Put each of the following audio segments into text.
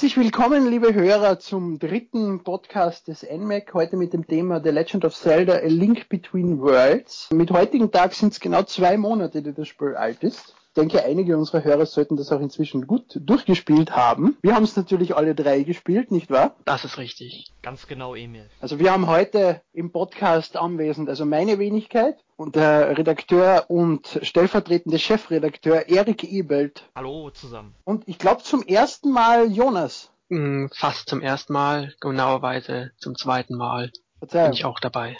Herzlich willkommen, liebe Hörer, zum dritten Podcast des NMAC. Heute mit dem Thema The Legend of Zelda, A Link Between Worlds. Mit heutigen Tag sind es genau zwei Monate, die das Spiel alt ist. Ich denke, einige unserer Hörer sollten das auch inzwischen gut durchgespielt haben. Wir haben es natürlich alle drei gespielt, nicht wahr? Das ist richtig. Ganz genau, Emil. Also wir haben heute im Podcast anwesend, also meine Wenigkeit und der Redakteur und stellvertretende Chefredakteur Erik Ebelt. Hallo zusammen. Und ich glaube zum ersten Mal Jonas. Mm, fast zum ersten Mal, genauerweise zum zweiten Mal Verzeihung. bin ich auch dabei.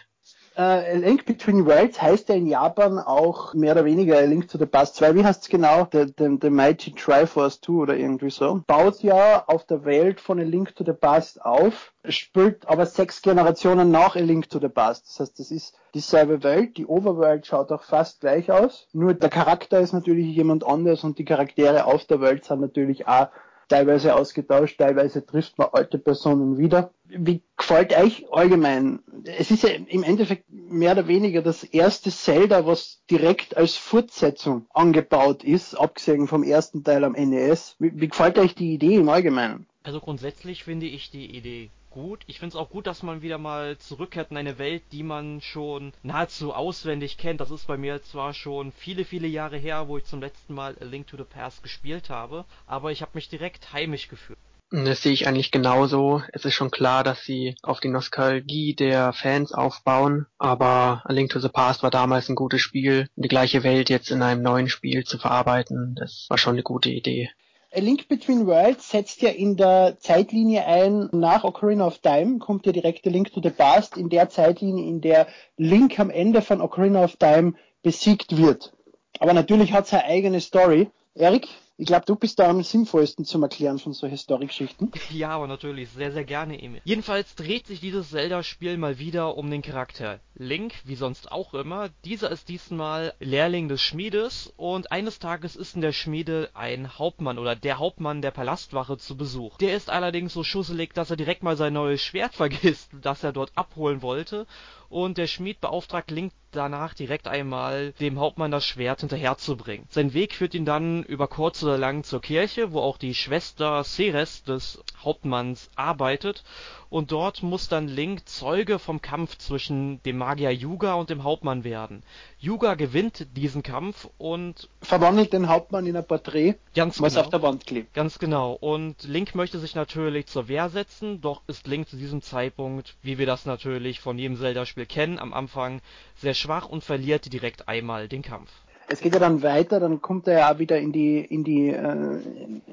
Uh, A Link Between Worlds heißt ja in Japan auch mehr oder weniger A Link to the Past 2. Wie heißt es genau? The, the, the Mighty Triforce 2 oder irgendwie so. Baut ja auf der Welt von A Link to the Past auf, spielt aber sechs Generationen nach A Link to the Past. Das heißt, das ist dieselbe Welt. Die Overworld schaut auch fast gleich aus. Nur der Charakter ist natürlich jemand anders und die Charaktere auf der Welt sind natürlich auch teilweise ausgetauscht, teilweise trifft man alte Personen wieder. Wie gefällt euch allgemein? Es ist ja im Endeffekt mehr oder weniger das erste Zelda, was direkt als Fortsetzung angebaut ist, abgesehen vom ersten Teil am NES. Wie, wie gefällt euch die Idee im Allgemeinen? Also grundsätzlich finde ich die Idee gut. Ich finde es auch gut, dass man wieder mal zurückkehrt in eine Welt, die man schon nahezu auswendig kennt. Das ist bei mir zwar schon viele, viele Jahre her, wo ich zum letzten Mal A Link to the Past gespielt habe, aber ich habe mich direkt heimisch gefühlt. Das sehe ich eigentlich genauso. Es ist schon klar, dass sie auf die Nostalgie der Fans aufbauen, aber A Link to the Past war damals ein gutes Spiel. Die gleiche Welt jetzt in einem neuen Spiel zu verarbeiten, das war schon eine gute Idee. A Link Between Worlds setzt ja in der Zeitlinie ein, nach Ocarina of Time kommt der Link to the Past, in der Zeitlinie, in der Link am Ende von Ocarina of Time besiegt wird. Aber natürlich hat es eine eigene Story. Erik, ich glaube, du bist da am sinnvollsten zum Erklären von solchen Story-Geschichten. Ja, aber natürlich, sehr, sehr gerne, Emil. Jedenfalls dreht sich dieses Zelda-Spiel mal wieder um den Charakter Link, wie sonst auch immer. Dieser ist diesmal Lehrling des Schmiedes und eines Tages ist in der Schmiede ein Hauptmann oder der Hauptmann der Palastwache zu Besuch. Der ist allerdings so schusselig, dass er direkt mal sein neues Schwert vergisst, das er dort abholen wollte und der Schmied beauftragt Link danach direkt einmal dem Hauptmann das Schwert hinterherzubringen. Sein Weg führt ihn dann über kurz oder lang zur Kirche, wo auch die Schwester Ceres des Hauptmanns arbeitet und dort muss dann Link Zeuge vom Kampf zwischen dem Magier Yuga und dem Hauptmann werden. Yuga gewinnt diesen Kampf und verwandelt den Hauptmann in ein Porträt, ganz was genau, auf der Wand klebt. Ganz genau. Und Link möchte sich natürlich zur Wehr setzen, doch ist Link zu diesem Zeitpunkt, wie wir das natürlich von jedem Zelda-Spiel kennen, am Anfang sehr schwach und verliert direkt einmal den Kampf es geht ja dann weiter, dann kommt er ja auch wieder in die, in die, äh,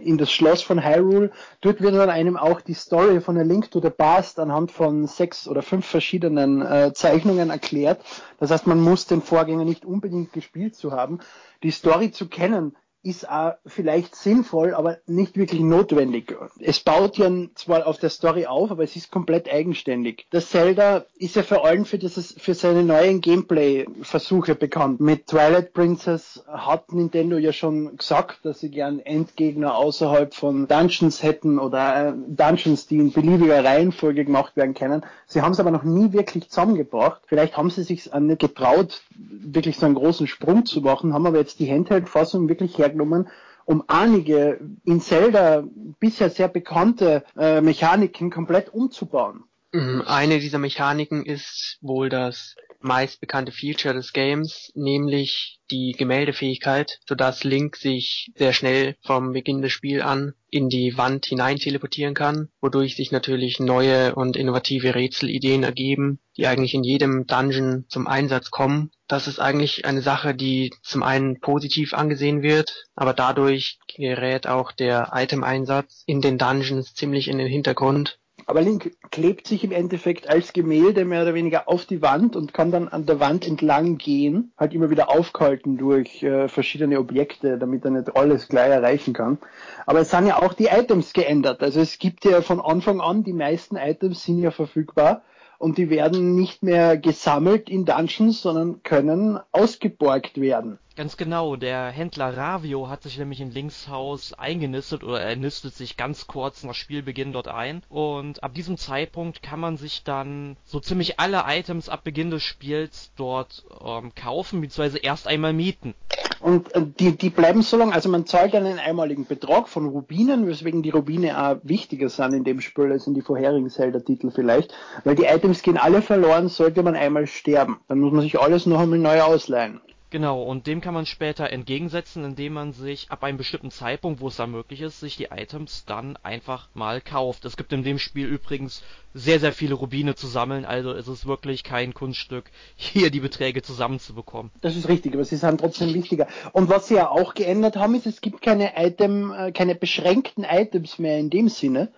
in das Schloss von Hyrule. Dort wird dann einem auch die Story von A Link to the Past anhand von sechs oder fünf verschiedenen äh, Zeichnungen erklärt. Das heißt, man muss den Vorgänger nicht unbedingt gespielt zu haben. Die Story zu kennen, ist auch vielleicht sinnvoll, aber nicht wirklich notwendig. Es baut ja zwar auf der Story auf, aber es ist komplett eigenständig. Das Zelda ist ja vor allem für, dieses, für seine neuen Gameplay-Versuche bekannt. Mit Twilight Princess hat Nintendo ja schon gesagt, dass sie gern Endgegner außerhalb von Dungeons hätten oder äh, Dungeons, die in beliebiger Reihenfolge gemacht werden können. Sie haben es aber noch nie wirklich zusammengebracht. Vielleicht haben sie sich nicht getraut, wirklich so einen großen Sprung zu machen, haben aber jetzt die Handheld-Fassung wirklich hergenommen genommen, um einige in Zelda bisher sehr bekannte äh, Mechaniken komplett umzubauen. Mhm, eine dieser Mechaniken ist wohl das meist bekannte Feature des Games, nämlich die Gemäldefähigkeit, sodass Link sich sehr schnell vom Beginn des Spiels an in die Wand hinein teleportieren kann, wodurch sich natürlich neue und innovative Rätselideen ergeben, die eigentlich in jedem Dungeon zum Einsatz kommen. Das ist eigentlich eine Sache, die zum einen positiv angesehen wird, aber dadurch gerät auch der Item-Einsatz in den Dungeons ziemlich in den Hintergrund aber Link klebt sich im Endeffekt als Gemälde mehr oder weniger auf die Wand und kann dann an der Wand entlang gehen, halt immer wieder aufgehalten durch äh, verschiedene Objekte, damit er nicht alles gleich erreichen kann. Aber es sind ja auch die Items geändert. Also es gibt ja von Anfang an, die meisten Items sind ja verfügbar und die werden nicht mehr gesammelt in Dungeons, sondern können ausgeborgt werden. Ganz genau, der Händler Ravio hat sich nämlich in Links Haus eingenistet oder er nistet sich ganz kurz nach Spielbeginn dort ein und ab diesem Zeitpunkt kann man sich dann so ziemlich alle Items ab Beginn des Spiels dort ähm, kaufen bzw. erst einmal mieten. Und äh, die, die bleiben so lange, also man zahlt einen einmaligen Betrag von Rubinen, weswegen die Rubine auch wichtiger sind in dem Spiel als in die vorherigen Zelda-Titel vielleicht, weil die Items gehen alle verloren, sollte man einmal sterben. Dann muss man sich alles noch einmal neu ausleihen. Genau, und dem kann man später entgegensetzen, indem man sich ab einem bestimmten Zeitpunkt, wo es dann möglich ist, sich die Items dann einfach mal kauft. Es gibt in dem Spiel übrigens sehr, sehr viele Rubine zu sammeln, also es ist wirklich kein Kunststück, hier die Beträge zusammenzubekommen. Das ist richtig, aber sie sind trotzdem wichtiger. Und was sie ja auch geändert haben, ist, es gibt keine Item, äh, keine beschränkten Items mehr in dem Sinne,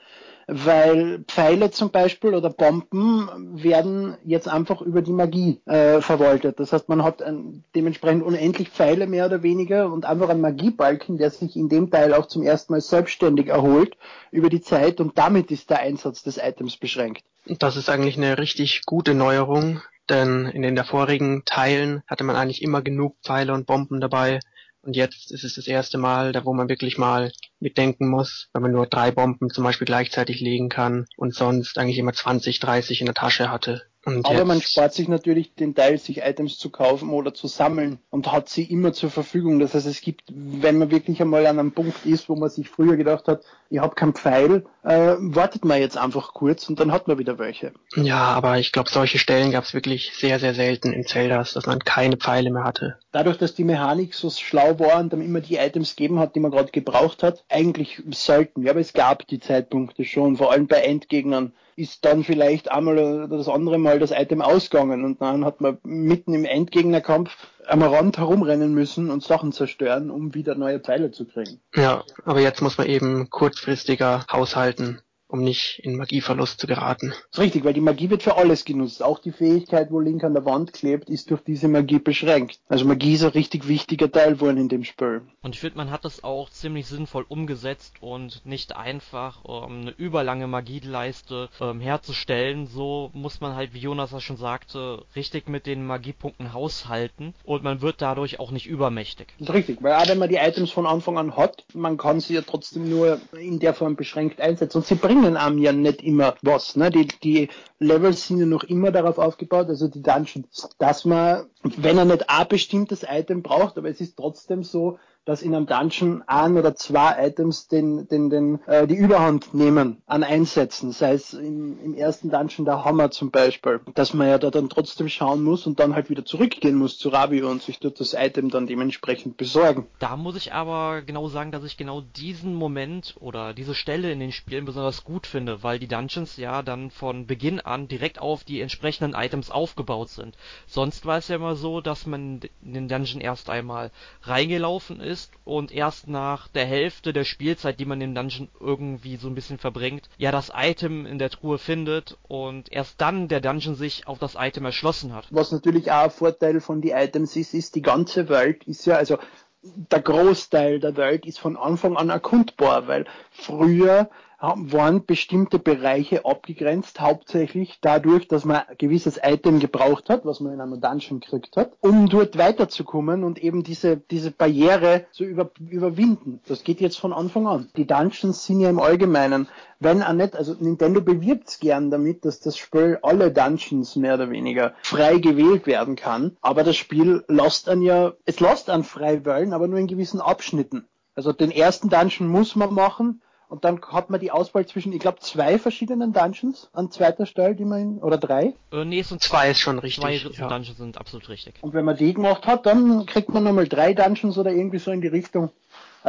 weil Pfeile zum Beispiel oder Bomben werden jetzt einfach über die Magie äh, verwaltet. Das heißt, man hat ein, dementsprechend unendlich Pfeile mehr oder weniger und einfach einen Magiebalken, der sich in dem Teil auch zum ersten Mal selbstständig erholt über die Zeit und damit ist der Einsatz des Items beschränkt. Das ist eigentlich eine richtig gute Neuerung, denn in den vorigen Teilen hatte man eigentlich immer genug Pfeile und Bomben dabei und jetzt ist es das erste Mal, da wo man wirklich mal mitdenken muss, weil man nur drei Bomben zum Beispiel gleichzeitig legen kann und sonst eigentlich immer 20, 30 in der Tasche hatte. Und Aber man spart sich natürlich den Teil, sich Items zu kaufen oder zu sammeln und hat sie immer zur Verfügung. Das heißt, es gibt, wenn man wirklich einmal an einem Punkt ist, wo man sich früher gedacht hat, ich habe keinen Pfeil, äh, wartet man jetzt einfach kurz und dann hat man wieder welche. Ja, aber ich glaube, solche Stellen gab es wirklich sehr, sehr selten in Zeldas, dass man keine Pfeile mehr hatte. Dadurch, dass die Mechanik so schlau war und dann immer die Items gegeben hat, die man gerade gebraucht hat, eigentlich selten. Ja, aber es gab die Zeitpunkte schon, vor allem bei Endgegnern ist dann vielleicht einmal oder das andere Mal das Item ausgegangen und dann hat man mitten im Endgegnerkampf am Rand herumrennen müssen und Sachen zerstören, um wieder neue Pfeile zu kriegen. Ja, aber jetzt muss man eben kurzfristiger haushalten um nicht in Magieverlust zu geraten. Das ist richtig, weil die Magie wird für alles genutzt. Auch die Fähigkeit, wo Link an der Wand klebt, ist durch diese Magie beschränkt. Also Magie ist ein richtig wichtiger Teil worden in dem Spiel. Und ich finde, man hat das auch ziemlich sinnvoll umgesetzt und nicht einfach um eine überlange Magieleiste ähm, herzustellen. So muss man halt, wie Jonas das schon sagte, richtig mit den Magiepunkten haushalten und man wird dadurch auch nicht übermächtig. Das ist richtig, weil auch wenn man die Items von Anfang an hat, man kann sie ja trotzdem nur in der Form beschränkt einsetzen und sie bringen bringen einem ja nicht immer was. Ne? Die, die Levels sind ja noch immer darauf aufgebaut, also die Dungeons, dass man, wenn er nicht ein bestimmtes Item braucht, aber es ist trotzdem so, dass in einem Dungeon ein oder zwei Items den, den, den, äh, die Überhand nehmen an Einsätzen. Sei es im, im ersten Dungeon der Hammer zum Beispiel, dass man ja da dann trotzdem schauen muss und dann halt wieder zurückgehen muss zu Rabio und sich dort das Item dann dementsprechend besorgen. Da muss ich aber genau sagen, dass ich genau diesen Moment oder diese Stelle in den Spielen besonders gut finde, weil die Dungeons ja dann von Beginn an direkt auf die entsprechenden Items aufgebaut sind. Sonst war es ja immer so, dass man in den Dungeon erst einmal reingelaufen ist, ist und erst nach der Hälfte der Spielzeit, die man im Dungeon irgendwie so ein bisschen verbringt, ja das Item in der Truhe findet und erst dann der Dungeon sich auf das Item erschlossen hat. Was natürlich auch ein Vorteil von die Items ist, ist die ganze Welt ist ja, also der Großteil der Welt ist von Anfang an erkundbar, weil früher waren bestimmte Bereiche abgegrenzt, hauptsächlich dadurch, dass man ein gewisses Item gebraucht hat, was man in einem Dungeon gekriegt hat, um dort weiterzukommen und eben diese, diese Barriere zu über, überwinden. Das geht jetzt von Anfang an. Die Dungeons sind ja im Allgemeinen, wenn auch nicht, also Nintendo bewirbt gern damit, dass das Spiel alle Dungeons mehr oder weniger frei gewählt werden kann, aber das Spiel lässt an ja, es lässt an frei wählen, aber nur in gewissen Abschnitten. Also den ersten Dungeon muss man machen, und dann hat man die Auswahl zwischen, ich glaube, zwei verschiedenen Dungeons an zweiter Stelle, die man, oder drei? Äh, nee, es sind zwei ist schon richtig. Zwei ja. Dungeons sind absolut richtig. Und wenn man die gemacht hat, dann kriegt man nochmal drei Dungeons oder irgendwie so in die Richtung.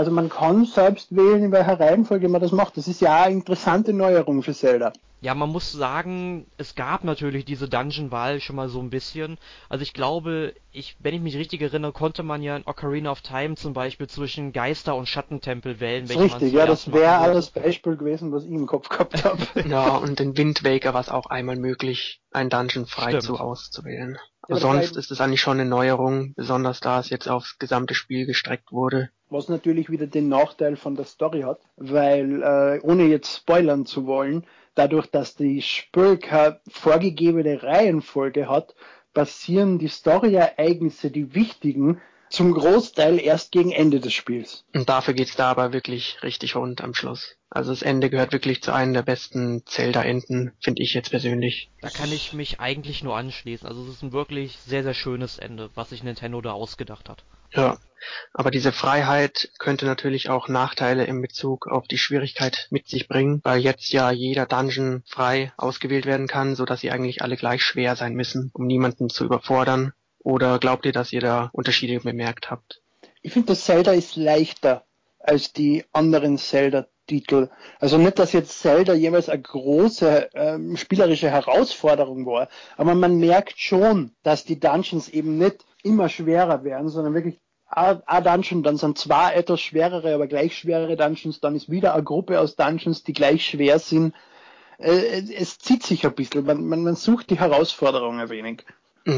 Also man kann selbst wählen, in welcher Reihenfolge man das macht. Das ist ja eine interessante Neuerung für Zelda. Ja, man muss sagen, es gab natürlich diese Dungeon-Wahl schon mal so ein bisschen. Also ich glaube, ich, wenn ich mich richtig erinnere, konnte man ja in Ocarina of Time zum Beispiel zwischen Geister- und Schattentempel wählen. Richtig, ja, das wäre alles Beispiel gewesen, was ich im Kopf gehabt habe. ja, und in Wind Waker war es auch einmal möglich, ein Dungeon frei Stimmt. zu auszuwählen. Aber ja, sonst ist es eigentlich schon eine Neuerung, besonders da es jetzt aufs gesamte Spiel gestreckt wurde. Was natürlich wieder den Nachteil von der Story hat, weil, äh, ohne jetzt spoilern zu wollen, dadurch, dass die Spiel vorgegebene Reihenfolge hat, passieren die Story-Ereignisse, die wichtigen, zum Großteil erst gegen Ende des Spiels. Und dafür geht's da aber wirklich richtig rund am Schluss. Also das Ende gehört wirklich zu einem der besten Zelda-Enden, finde ich jetzt persönlich. Da kann ich mich eigentlich nur anschließen. Also es ist ein wirklich sehr, sehr schönes Ende, was sich Nintendo da ausgedacht hat. Ja, aber diese Freiheit könnte natürlich auch Nachteile in Bezug auf die Schwierigkeit mit sich bringen, weil jetzt ja jeder Dungeon frei ausgewählt werden kann, so dass sie eigentlich alle gleich schwer sein müssen, um niemanden zu überfordern. Oder glaubt ihr, dass ihr da Unterschiede bemerkt habt? Ich finde, das Zelda ist leichter als die anderen Zelda Titel. Also nicht, dass jetzt Zelda jemals eine große ähm, spielerische Herausforderung war, aber man merkt schon, dass die Dungeons eben nicht immer schwerer werden, sondern wirklich ein Dungeon, dann sind zwei etwas schwerere, aber gleich schwerere Dungeons, dann ist wieder eine Gruppe aus Dungeons, die gleich schwer sind. Äh, es zieht sich ein bisschen, man, man, man sucht die Herausforderung ein wenig.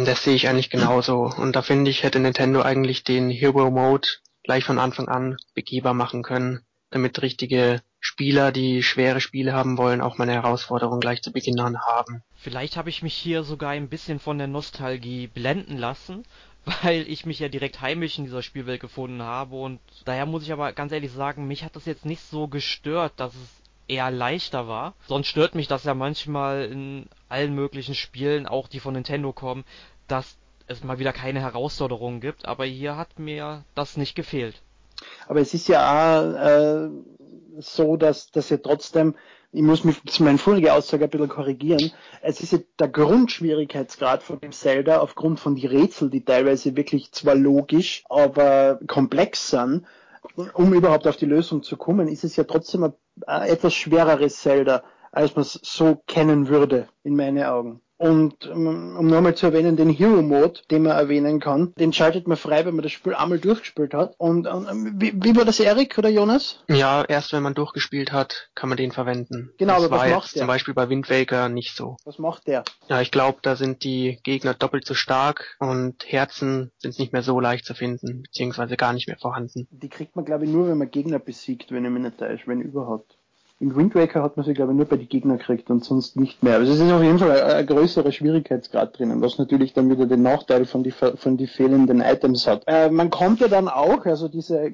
Das sehe ich eigentlich genauso. Und da finde ich, hätte Nintendo eigentlich den Hero Mode gleich von Anfang an begehbar machen können damit richtige Spieler, die schwere Spiele haben wollen, auch mal eine Herausforderung gleich zu Beginn an haben. Vielleicht habe ich mich hier sogar ein bisschen von der Nostalgie blenden lassen, weil ich mich ja direkt heimisch in dieser Spielwelt gefunden habe und daher muss ich aber ganz ehrlich sagen, mich hat das jetzt nicht so gestört, dass es eher leichter war. Sonst stört mich das ja manchmal in allen möglichen Spielen, auch die von Nintendo kommen, dass es mal wieder keine Herausforderungen gibt, aber hier hat mir das nicht gefehlt. Aber es ist ja auch äh, so, dass, dass ja trotzdem, ich muss mich zu meiner vorigen Aussage ein bisschen korrigieren, es ist ja der Grundschwierigkeitsgrad von dem Zelda aufgrund von die Rätsel, die teilweise wirklich zwar logisch, aber komplex sind, um überhaupt auf die Lösung zu kommen, ist es ja trotzdem ein etwas schwereres Zelda, als man es so kennen würde, in meinen Augen. Und ähm, um nochmal zu erwähnen, den Hero Mode, den man erwähnen kann, den schaltet man frei, wenn man das Spiel einmal durchgespielt hat. Und ähm, wie, wie war das, Erik oder Jonas? Ja, erst wenn man durchgespielt hat, kann man den verwenden. Genau, das aber war was macht der? zum Beispiel bei Wind Waker nicht so. Was macht der? Ja, ich glaube, da sind die Gegner doppelt so stark und Herzen sind nicht mehr so leicht zu finden, beziehungsweise gar nicht mehr vorhanden. Die kriegt man, glaube ich, nur, wenn man Gegner besiegt, wenn ich mich nicht täusche, wenn überhaupt. Im Wind Waker hat man sie, glaube ich, nur bei den Gegnern gekriegt und sonst nicht mehr. Also es ist auf jeden Fall ein, ein größerer Schwierigkeitsgrad drinnen, was natürlich dann wieder den Nachteil von die, von die fehlenden Items hat. Äh, man kommt ja dann auch, also diese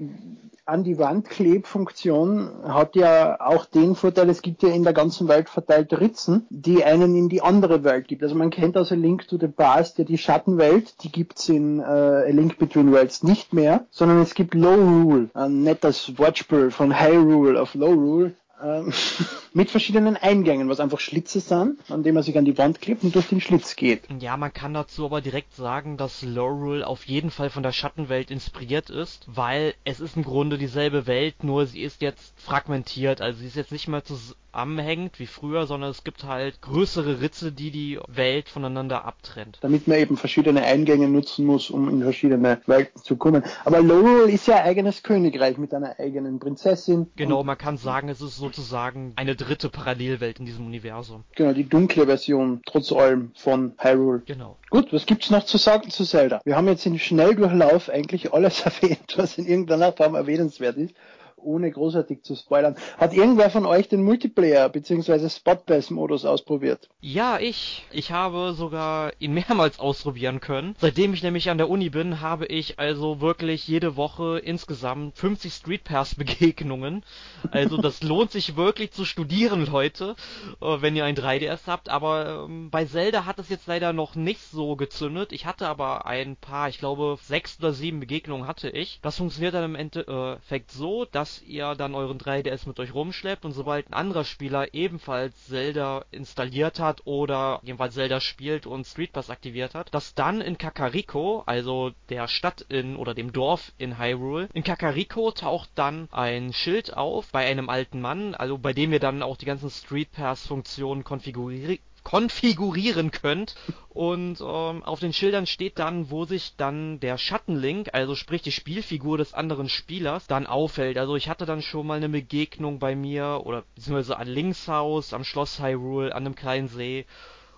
an die Wand Klebfunktion hat ja auch den Vorteil, es gibt ja in der ganzen Welt verteilte Ritzen, die einen in die andere Welt gibt. Also man kennt also Link to the Past ja die Schattenwelt, die gibt's in äh, A Link Between Worlds nicht mehr, sondern es gibt Low Rule, ein nettes Wortspiel von High Rule auf Low Rule, ähm, mit verschiedenen Eingängen, was einfach Schlitze sind, an denen man sich an die Wand klebt und durch den Schlitz geht. Ja, man kann dazu aber direkt sagen, dass Lorule auf jeden Fall von der Schattenwelt inspiriert ist, weil es ist im Grunde dieselbe Welt, nur sie ist jetzt fragmentiert, also sie ist jetzt nicht mehr zusammenhängend wie früher, sondern es gibt halt größere Ritze, die die Welt voneinander abtrennt. Damit man eben verschiedene Eingänge nutzen muss, um in verschiedene Welten zu kommen. Aber Lorule ist ja eigenes Königreich mit einer eigenen Prinzessin. Genau, man kann sagen, es ist sozusagen eine dritte Parallelwelt in diesem Universum. Genau, die dunkle Version, trotz allem, von Hyrule. Genau. Gut, was gibt's noch zu sagen zu Zelda? Wir haben jetzt im Schnelldurchlauf eigentlich alles erwähnt, was in irgendeiner Form erwähnenswert ist ohne großartig zu spoilern. Hat irgendwer von euch den Multiplayer bzw. Spot-Pass-Modus ausprobiert? Ja, ich. Ich habe sogar ihn mehrmals ausprobieren können. Seitdem ich nämlich an der Uni bin, habe ich also wirklich jede Woche insgesamt 50 Street Pass Begegnungen. Also das lohnt sich wirklich zu studieren, Leute, äh, wenn ihr ein 3DS habt. Aber ähm, bei Zelda hat es jetzt leider noch nicht so gezündet. Ich hatte aber ein paar, ich glaube sechs oder sieben Begegnungen hatte ich. Das funktioniert dann im Endeffekt so, dass ihr dann euren 3DS mit euch rumschleppt und sobald ein anderer Spieler ebenfalls Zelda installiert hat oder jedenfalls Zelda spielt und Street Pass aktiviert hat, dass dann in Kakariko, also der Stadt in oder dem Dorf in Hyrule, in Kakariko taucht dann ein Schild auf bei einem alten Mann, also bei dem ihr dann auch die ganzen Street Pass Funktionen konfigurieren konfigurieren könnt. Und ähm, auf den Schildern steht dann, wo sich dann der Schattenlink, also sprich die Spielfigur des anderen Spielers, dann auffällt. Also ich hatte dann schon mal eine Begegnung bei mir oder beziehungsweise an Links Haus, am Schloss Hyrule, an einem kleinen See.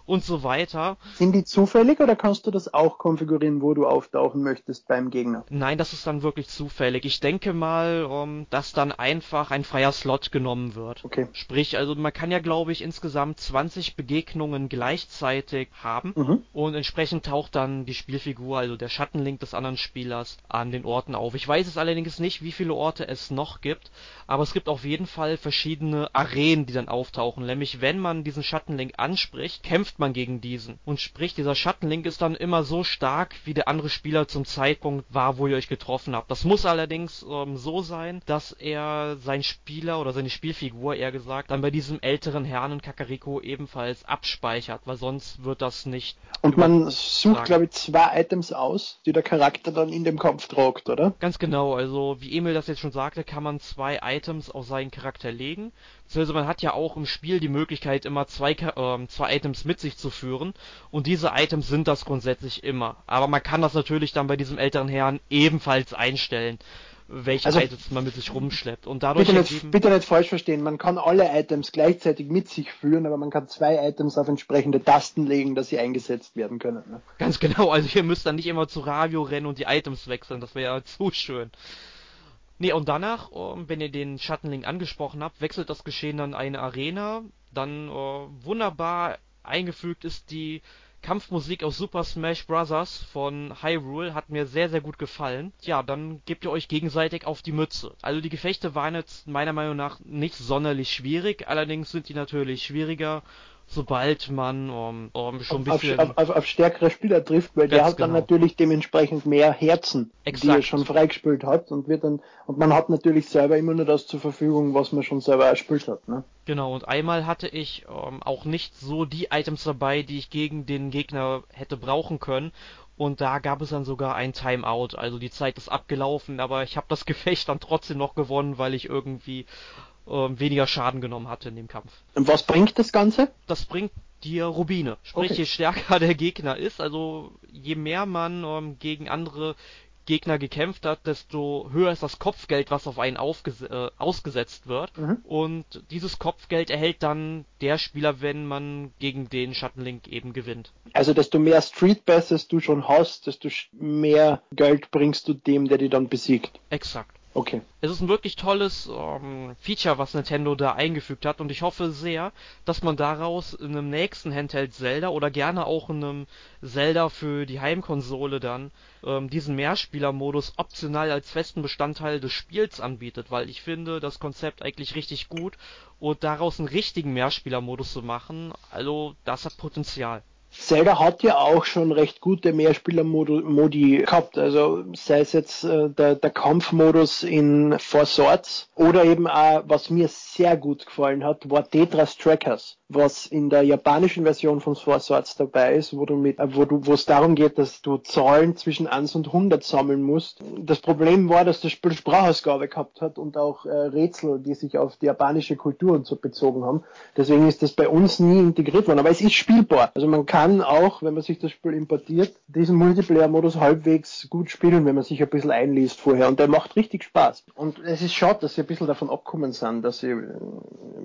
Und so weiter. Sind die zufällig oder kannst du das auch konfigurieren, wo du auftauchen möchtest beim Gegner? Nein, das ist dann wirklich zufällig. Ich denke mal, um, dass dann einfach ein freier Slot genommen wird. Okay. Sprich, also man kann ja, glaube ich, insgesamt 20 Begegnungen gleichzeitig haben Mhm. und entsprechend taucht dann die Spielfigur, also der Schattenlink des anderen Spielers, an den Orten auf. Ich weiß es allerdings nicht, wie viele Orte es noch gibt, aber es gibt auf jeden Fall verschiedene Arenen, die dann auftauchen. Nämlich, wenn man diesen Schattenlink anspricht, kämpft man gegen diesen. Und sprich, dieser Schattenlink ist dann immer so stark, wie der andere Spieler zum Zeitpunkt war, wo ihr euch getroffen habt. Das muss allerdings ähm, so sein, dass er seinen Spieler oder seine Spielfigur, eher gesagt, dann bei diesem älteren Herrn in Kakariko ebenfalls abspeichert, weil sonst wird das nicht. Und man sucht, glaube ich, zwei Items aus, die der Charakter dann in dem Kampf tragt, oder? Ganz genau, also wie Emil das jetzt schon sagte, kann man zwei Items auf seinen Charakter legen. Beziehungsweise man hat ja auch im Spiel die Möglichkeit, immer zwei, ähm, zwei Items mit sich zu führen. Und diese Items sind das grundsätzlich immer. Aber man kann das natürlich dann bei diesem älteren Herrn ebenfalls einstellen, welche Also- Items man mit sich rumschleppt. Und dadurch Bitte nicht, bitte nicht falsch verstehen. Man kann alle Items gleichzeitig mit sich führen, aber man kann zwei Items auf entsprechende Tasten legen, dass sie eingesetzt werden können. Ne? Ganz genau, also ihr müsst dann nicht immer zu Radio rennen und die Items wechseln, das wäre ja zu schön. Nee, und danach, ähm, wenn ihr den Schattenlink angesprochen habt, wechselt das Geschehen dann eine Arena, dann äh, wunderbar eingefügt ist die Kampfmusik aus Super Smash Bros. von Hyrule, hat mir sehr, sehr gut gefallen. Ja, dann gebt ihr euch gegenseitig auf die Mütze. Also die Gefechte waren jetzt meiner Meinung nach nicht sonderlich schwierig, allerdings sind die natürlich schwieriger, sobald man ähm, ähm, schon ein Auf, bisschen... auf, auf, auf stärkere Spieler trifft, weil der hat dann genau. natürlich dementsprechend mehr Herzen, die er Exakt. schon freigespielt hat und wird dann und man hat natürlich selber immer nur das zur Verfügung, was man schon selber erspielt hat. Ne? Genau, und einmal hatte ich ähm, auch nicht so die Items dabei, die ich gegen den Gegner hätte brauchen können. Und da gab es dann sogar ein Timeout. Also die Zeit ist abgelaufen, aber ich habe das Gefecht dann trotzdem noch gewonnen, weil ich irgendwie weniger Schaden genommen hatte in dem Kampf. Und was bringt das Ganze? Das bringt dir Rubine. Sprich, Okay. je stärker der Gegner ist, also je mehr man ähm, gegen andere Gegner gekämpft hat, desto höher ist das Kopfgeld, was auf einen äh, ausgesetzt wird. Mhm. Und dieses Kopfgeld erhält dann der Spieler, wenn man gegen den Schattenlink eben gewinnt. Also desto mehr Street Passes du schon hast, desto mehr Geld bringst du dem, der die dann besiegt. Exakt. Okay. Es ist ein wirklich tolles ähm, Feature, was Nintendo da eingefügt hat und ich hoffe sehr, dass man daraus in einem nächsten Handheld Zelda oder gerne auch in einem Zelda für die Heimkonsole dann ähm, diesen Mehrspielermodus optional als festen Bestandteil des Spiels anbietet, weil ich finde das Konzept eigentlich richtig gut und daraus einen richtigen Mehrspielermodus zu machen, also das hat Potenzial. Zelda hat ja auch schon recht gute Mehrspieler-Modi gehabt. Also sei es jetzt äh, der, der Kampfmodus in Four Swords oder eben auch, was mir sehr gut gefallen hat, war Tetras Trackers, was in der japanischen Version von Four Swords dabei ist, wo du mit, äh, wo du, wo es darum geht, dass du Zahlen zwischen 1 und 100 sammeln musst. Das Problem war, dass das Spiel Sprachausgabe gehabt hat und auch äh, Rätsel, die sich auf die japanische Kultur und so bezogen haben. Deswegen ist das bei uns nie integriert worden. Aber es ist spielbar. Also man kann auch, wenn man sich das Spiel importiert, diesen Multiplayer-Modus halbwegs gut spielen, wenn man sich ein bisschen einliest vorher. Und der macht richtig Spaß. Und es ist schade, dass sie ein bisschen davon abkommen sind, dass sie, äh,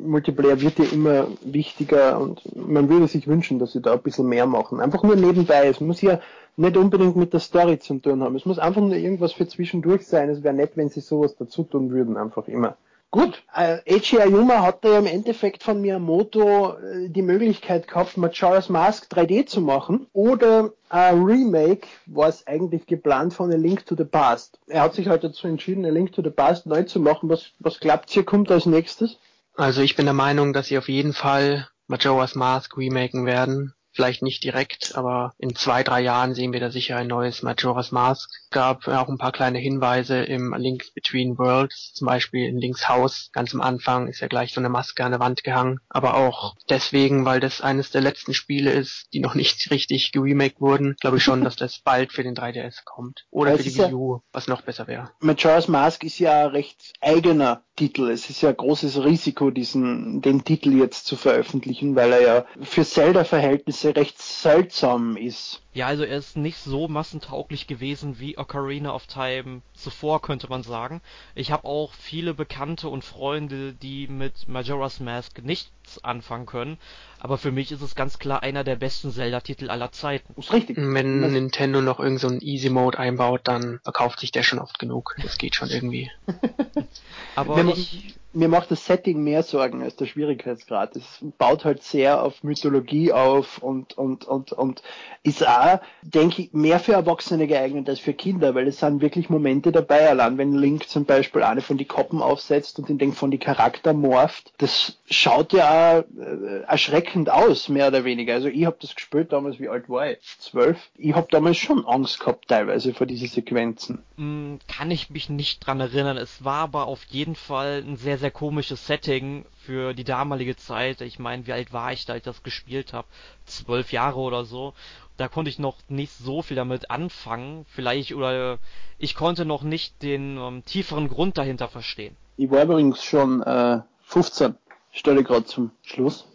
Multiplayer wird ja immer wichtiger und man würde sich wünschen, dass sie da ein bisschen mehr machen. Einfach nur nebenbei. Es muss ja nicht unbedingt mit der Story zu tun haben. Es muss einfach nur irgendwas für zwischendurch sein. Es wäre nett, wenn sie sowas dazu tun würden, einfach immer. Gut, äh, Eiji Ayuma hatte im Endeffekt von Miyamoto äh, die Möglichkeit gehabt, Majora's Mask 3D zu machen oder ein Remake war es eigentlich geplant von A Link to the Past. Er hat sich halt dazu entschieden, A Link to the Past neu zu machen. Was, was glaubt ihr, kommt als nächstes? Also ich bin der Meinung, dass sie auf jeden Fall Majora's Mask remaken werden. Vielleicht nicht direkt, aber in zwei, drei Jahren sehen wir da sicher ein neues Majora's Mask. Gab auch ein paar kleine Hinweise im Link Between Worlds, zum Beispiel in Links Haus. Ganz am Anfang ist ja gleich so eine Maske an der Wand gehangen. Aber auch deswegen, weil das eines der letzten Spiele ist, die noch nicht richtig geremaked wurden, glaube ich schon, dass das bald für den 3DS kommt. Oder Ja, für die Wii ja- U, was noch besser wäre. Majora's Mask ist ja ein recht eigener Titel. Es ist ja ein großes Risiko, diesen, den Titel jetzt zu veröffentlichen, weil er ja für Zelda-Verhältnisse recht seltsam ist. Ja, also er ist nicht so massentauglich gewesen wie Ocarina of Time zuvor, könnte man sagen. Ich habe auch viele Bekannte und Freunde, die mit Majora's Mask nicht anfangen können. Aber für mich ist es ganz klar einer der besten Zelda-Titel aller Zeiten. Ist richtig. Wenn Nintendo noch irgendeinen so Easy Mode einbaut, dann verkauft sich der schon oft genug. Das geht schon irgendwie. Aber Mir, ich, mir macht das Setting mehr Sorgen als der Schwierigkeitsgrad. Es baut halt sehr auf Mythologie auf und, und, und, und ist auch, denke ich, mehr für Erwachsene geeignet als für Kinder, weil es sind wirklich Momente dabei, allein wenn Link zum Beispiel eine von die Koppen aufsetzt und in den von die Charakter morpht, das schaut ja auch, äh, erschreckend aus, mehr oder weniger. Also ich habe das gespielt damals, wie alt war ich? Zwölf. Ich habe damals schon Angst gehabt teilweise vor diese Sequenzen. mh, kann ich mich nicht dran erinnern. Es war aber auf jeden Fall ein sehr, sehr komisches Setting für die damalige Zeit. Ich meine, wie alt war ich, da ich das gespielt habe? Zwölf Jahre oder so. Da konnte ich noch nicht so viel damit anfangen. Vielleicht, oder ich konnte noch nicht den ähm, tieferen Grund dahinter verstehen. Ich war übrigens schon äh, 15. Stelle gerade zum Schluss.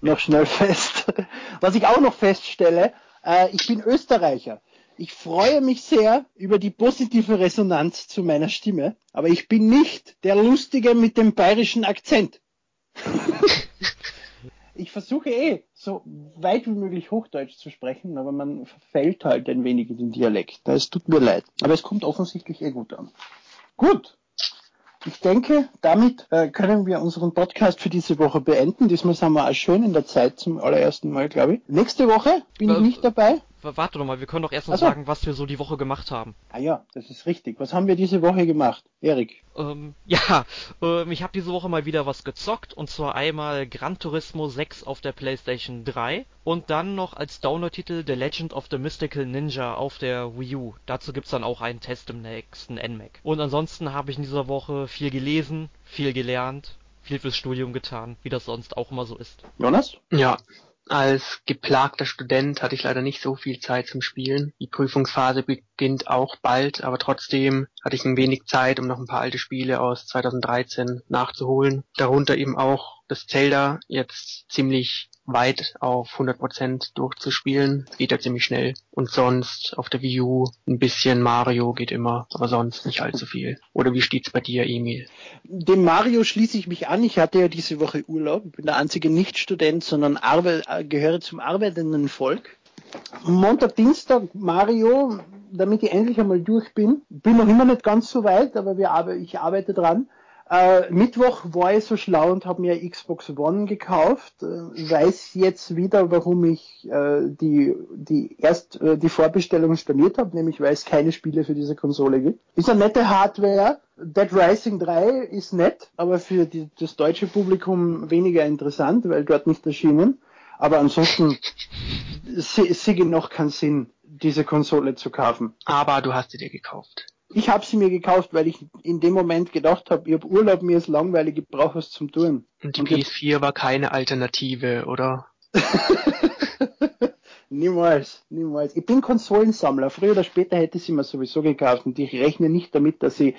noch schnell fest. Was ich auch noch feststelle, äh, ich bin Österreicher. Ich freue mich sehr über die positive Resonanz zu meiner Stimme, aber ich bin nicht der Lustige mit dem bayerischen Akzent. ich versuche eh, so weit wie möglich Hochdeutsch zu sprechen, aber man verfällt halt ein wenig in den Dialekt. Es tut mir leid. Aber es kommt offensichtlich eh gut an. Gut. Ich denke, damit äh, können wir unseren Podcast für diese Woche beenden. Diesmal sind wir auch schön in der Zeit zum allerersten Mal, glaube ich. Nächste Woche bin ich Äh, nicht dabei. Warte doch mal, wir können doch erst noch Ach so. sagen, was wir so die Woche gemacht haben. Ah ja, das ist richtig. Was haben wir diese Woche gemacht? Erik. Ähm, ja, ähm, ich habe diese Woche mal wieder was gezockt und zwar einmal Gran Turismo 6 auf der PlayStation 3 und dann noch als Download-Titel The Legend of the Mystical Ninja auf der Wii U. Dazu gibt's dann auch einen Test im nächsten NMAC. Und ansonsten habe ich in dieser Woche viel gelesen, viel gelernt, viel fürs Studium getan, wie das sonst auch immer so ist. Jonas? Ja, als geplagter Student hatte ich leider nicht so viel Zeit zum Spielen. Die Prüfungsphase beginnt auch bald, aber trotzdem hatte ich ein wenig Zeit, um noch ein paar alte Spiele aus 2013 nachzuholen. Darunter eben auch das Zelda jetzt ziemlich weit auf 100% durchzuspielen. Das geht ja ziemlich schnell. Und sonst auf der Wii U ein bisschen Mario geht immer, aber sonst nicht allzu viel. Oder wie steht's bei dir, Emil? Dem Mario schließe ich mich an. Ich hatte ja diese Woche Urlaub. Ich bin der einzige Nicht-Student, sondern arbe äh, gehöre zum arbeitenden Volk. Montag, Dienstag Mario, damit ich endlich einmal durch bin. Bin noch immer nicht ganz so weit, aber wir ich arbeite dran. Äh, Mittwoch war ich so schlau und habe mir Xbox One gekauft. Äh, weiß jetzt wieder, warum ich äh, die die erst äh, die Vorbestellung storniert habe, nämlich weil es keine Spiele für diese Konsole gibt. Ist eine nette Hardware. Dead Rising 3 ist nett, aber für die, das deutsche Publikum weniger interessant, weil dort nicht erschienen. Aber ansonsten se- sehe ich noch keinen Sinn, diese Konsole zu kaufen. Aber du hast sie dir gekauft. Ich habe sie mir gekauft, weil ich in dem Moment gedacht habe, ich habe Urlaub, mir ist langweilig, ich brauche was zum Tun. Und die Und jetzt- PS4 war keine Alternative, oder? Niemals, niemals. Ich bin Konsolensammler. Früher oder später hätte ich sie mir sowieso gekauft und ich rechne nicht damit, dass sie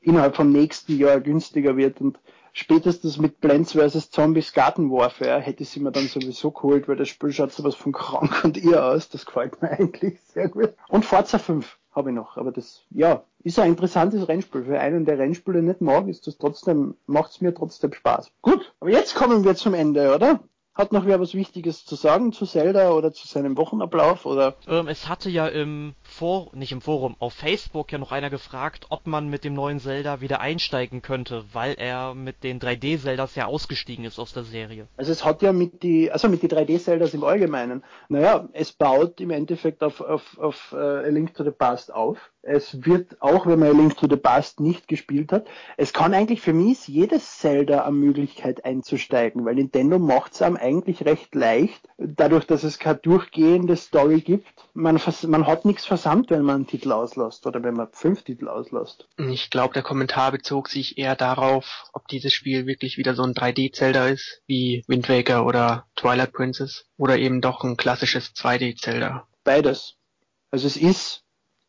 innerhalb vom nächsten Jahr günstiger wird und spätestens mit Plants vs. Zombies Garden Warfare hätte ich sie mir dann sowieso geholt, weil das Spiel schaut sowas von krank und ihr aus. Das gefällt mir eigentlich sehr gut. Und Forza 5 habe ich noch, aber das, ja, ist ein interessantes Rennspiel. Für einen, der Rennspiele nicht mag, ist das trotzdem, macht's mir trotzdem Spaß. Gut, aber jetzt kommen wir zum Ende, oder? Hat noch wer was Wichtiges zu sagen zu Zelda oder zu seinem Wochenablauf oder? Ähm, es hatte ja im For nicht im Forum, auf Facebook ja noch einer gefragt, ob man mit dem neuen Zelda wieder einsteigen könnte, weil er mit den 3D-Zeldas ja ausgestiegen ist aus der Serie. Also es hat ja mit die, also mit die 3D-Zeldas im Allgemeinen, naja, es baut im Endeffekt auf, auf, auf äh, A Link to the Past auf. Es wird, auch wenn man A Link to the Past nicht gespielt hat, es kann eigentlich für mich jedes Zelda eine Möglichkeit einzusteigen, weil Nintendo macht es einem eigentlich recht leicht, dadurch, dass es keine durchgehende Story gibt. Man, man hat nichts versammelt, wenn man einen Titel auslässt oder wenn man fünf Titel auslässt. Ich glaube, der Kommentar bezog sich eher darauf, ob dieses Spiel wirklich wieder so ein 3D-Zelda ist, wie Wind Waker oder Twilight Princess, oder eben doch ein klassisches 2D-Zelda. Beides. Also es ist,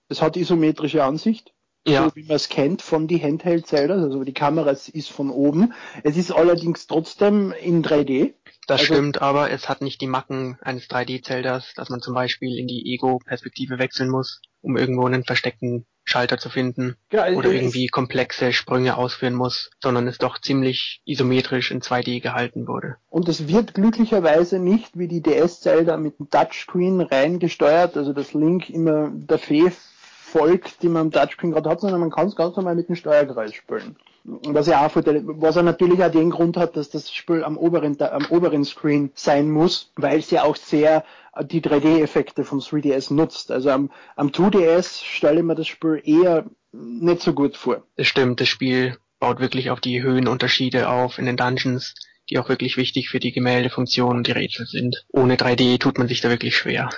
es hat isometrische Ansicht, Ja, so wie man es kennt von die Handheld-Zeldas, also die Kamera ist von oben. Es ist allerdings trotzdem in 3D. das also- stimmt, aber es hat nicht die Macken eines 3D-Zeldas, dass man zum Beispiel in die Ego-Perspektive wechseln muss, um irgendwo einen versteckten Schalter zu finden ja, also oder irgendwie komplexe Sprünge ausführen muss, sondern es doch ziemlich isometrisch in 2D gehalten wurde. Und es wird glücklicherweise nicht wie die DS-Zelda mit dem Touchscreen rein gesteuert, also das Link immer der Fee folgt, die man im Touchscreen gerade hat, sondern man kann es ganz normal mit dem Steuerkreuz spielen. Was ja auch was er natürlich auch den Grund hat, dass das Spiel am oberen, am oberen Screen sein muss, weil es ja auch sehr die 3D-Effekte vom 3DS nutzt. Also am, am 2DS stelle ich mir das Spiel eher nicht so gut vor. Das stimmt, das Spiel baut wirklich auf die Höhenunterschiede auf in den Dungeons, die auch wirklich wichtig für die Gemäldefunktion und die Rätsel sind. Ohne 3D tut man sich da wirklich schwer.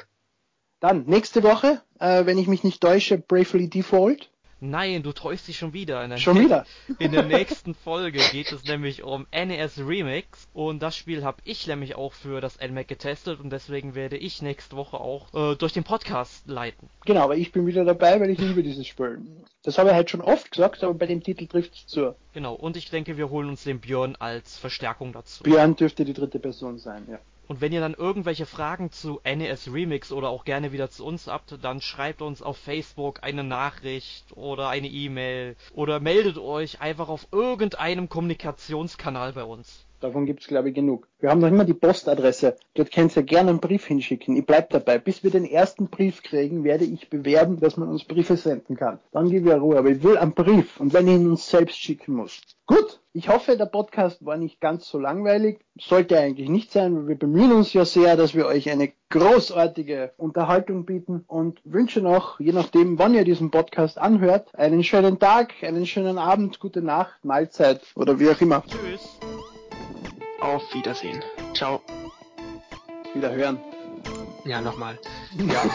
Dann nächste Woche, äh, wenn ich mich nicht täusche, Bravely Default. Nein, du täuschst dich schon wieder. In schon wieder? In der nächsten Folge geht es nämlich um NES Remix und das Spiel habe ich nämlich auch für das NMAC getestet und deswegen werde ich nächste Woche auch äh, durch den Podcast leiten. Genau, aber ich bin wieder dabei, weil ich liebe dieses Spiel. Das habe ich halt schon oft gesagt, aber bei dem Titel trifft es zu. Genau, und ich denke, wir holen uns den Björn als Verstärkung dazu. Björn dürfte die dritte Person sein, ja. Und wenn ihr dann irgendwelche Fragen zu NES Remix oder auch gerne wieder zu uns habt, dann schreibt uns auf Facebook eine Nachricht oder eine E-Mail oder meldet euch einfach auf irgendeinem Kommunikationskanal bei uns. Davon gibt's glaube ich genug. Wir haben noch immer die Postadresse. Dort könnt ihr gerne einen Brief hinschicken. Ich bleib dabei. Bis wir den ersten Brief kriegen, werde ich bewerben, dass man uns Briefe senden kann. Dann gebe ich Ruhe. Aber ich will einen Brief. Und wenn ich ihn uns selbst schicken muss. Gut. Ich hoffe, der Podcast war nicht ganz so langweilig. Sollte eigentlich nicht sein, weil wir bemühen uns ja sehr, dass wir euch eine großartige Unterhaltung bieten und wünsche noch, je nachdem, wann ihr diesen Podcast anhört, einen schönen Tag, einen schönen Abend, gute Nacht, Mahlzeit oder wie auch immer. Tschüss. Auf Wiedersehen. Ciao. Wiederhören. Ja, nochmal. Ja.